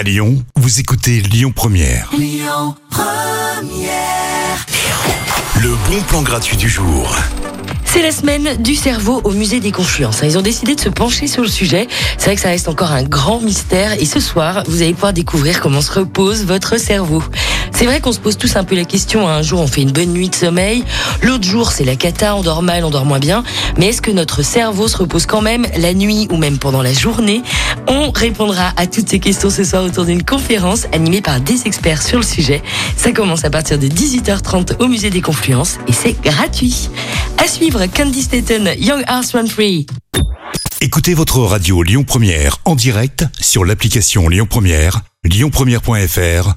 À Lyon, vous écoutez Lyon Première. Le bon plan gratuit du jour. C'est la semaine du cerveau au musée des Confluences. Ils ont décidé de se pencher sur le sujet. C'est vrai que ça reste encore un grand mystère et ce soir, vous allez pouvoir découvrir comment se repose votre cerveau. C'est vrai qu'on se pose tous un peu la question. Un jour, on fait une bonne nuit de sommeil. L'autre jour, c'est la cata, on dort mal, on dort moins bien. Mais est-ce que notre cerveau se repose quand même la nuit ou même pendant la journée? On répondra à toutes ces questions ce soir autour d'une conférence animée par des experts sur le sujet. Ça commence à partir de 18h30 au musée des Confluences et c'est gratuit. À suivre, Candy Staten, Young Hearts Run Free. Écoutez votre radio Lyon Première en direct sur l'application Lyon Première, lyonpremière.fr